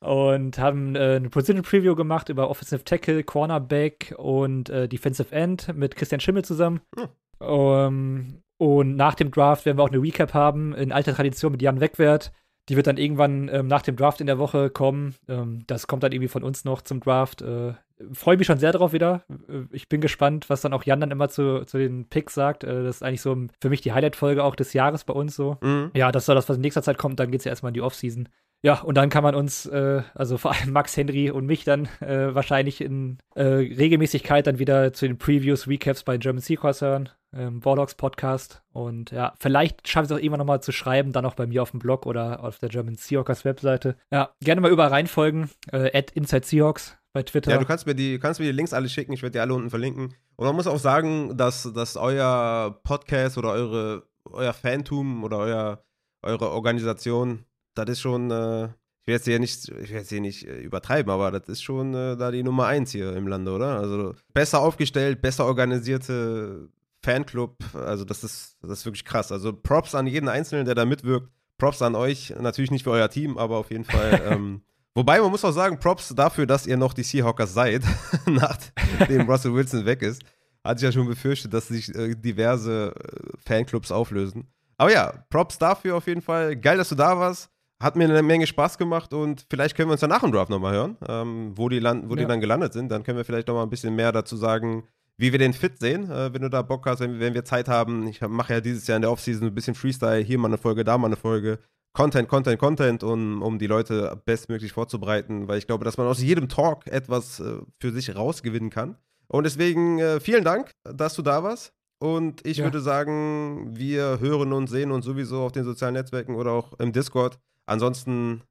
und haben äh, eine Position-Preview gemacht über Offensive Tackle, Cornerback und äh, Defensive End mit Christian Schimmel zusammen. Hm. Um, und nach dem Draft werden wir auch eine Recap haben, in alter Tradition mit Jan Wegwert die wird dann irgendwann ähm, nach dem Draft in der Woche kommen. Ähm, das kommt dann irgendwie von uns noch zum Draft. Äh, freue mich schon sehr drauf wieder. Äh, ich bin gespannt, was dann auch Jan dann immer zu, zu den Picks sagt. Äh, das ist eigentlich so für mich die Highlight-Folge auch des Jahres bei uns so. Mhm. Ja, das soll das, was in nächster Zeit kommt. Dann geht es ja erstmal in die Offseason. Ja, und dann kann man uns, äh, also vor allem Max Henry und mich dann äh, wahrscheinlich in äh, Regelmäßigkeit dann wieder zu den Previews, Recaps bei German Seahorse hören, ähm, Warlocks Podcast. Und ja, vielleicht schaffe ich es auch irgendwann nochmal zu schreiben, dann auch bei mir auf dem Blog oder auf der German Seahawks Webseite. Ja, gerne mal überall reinfolgen, äh, at Inside Seahawks bei Twitter. Ja, du kannst mir die, kannst mir die Links alle schicken, ich werde die alle unten verlinken. Und man muss auch sagen, dass, dass euer Podcast oder eure, euer Fantum oder euer, eure Organisation das ist schon, äh, ich will jetzt hier nicht, ich will hier nicht äh, übertreiben, aber das ist schon äh, da die Nummer eins hier im Lande, oder? Also besser aufgestellt, besser organisierte Fanclub, also das ist, das ist wirklich krass. Also Props an jeden Einzelnen, der da mitwirkt. Props an euch, natürlich nicht für euer Team, aber auf jeden Fall. <laughs> ähm, wobei, man muss auch sagen, Props dafür, dass ihr noch die Seahawkers seid, <laughs> nachdem <laughs> Russell Wilson weg ist. Hatte ich ja schon befürchtet, dass sich äh, diverse äh, Fanclubs auflösen. Aber ja, Props dafür auf jeden Fall. Geil, dass du da warst. Hat mir eine Menge Spaß gemacht und vielleicht können wir uns dann nach dem Draft nochmal hören, ähm, wo, die, land wo ja. die dann gelandet sind. Dann können wir vielleicht nochmal ein bisschen mehr dazu sagen, wie wir den fit sehen, äh, wenn du da Bock hast, wenn, wenn wir Zeit haben. Ich mache ja dieses Jahr in der Offseason ein bisschen Freestyle, hier mal eine Folge, da mal eine Folge. Content, Content, Content, um, um die Leute bestmöglich vorzubereiten, weil ich glaube, dass man aus jedem Talk etwas äh, für sich rausgewinnen kann. Und deswegen äh, vielen Dank, dass du da warst. Und ich ja. würde sagen, wir hören und sehen uns sowieso auf den sozialen Netzwerken oder auch im Discord. Ansonsten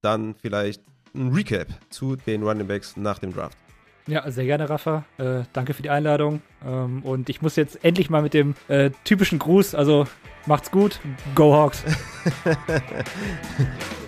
dann vielleicht ein Recap zu den Running Backs nach dem Draft. Ja, sehr gerne, Rafa. Äh, danke für die Einladung. Ähm, und ich muss jetzt endlich mal mit dem äh, typischen Gruß, also macht's gut, Go Hawks. <laughs>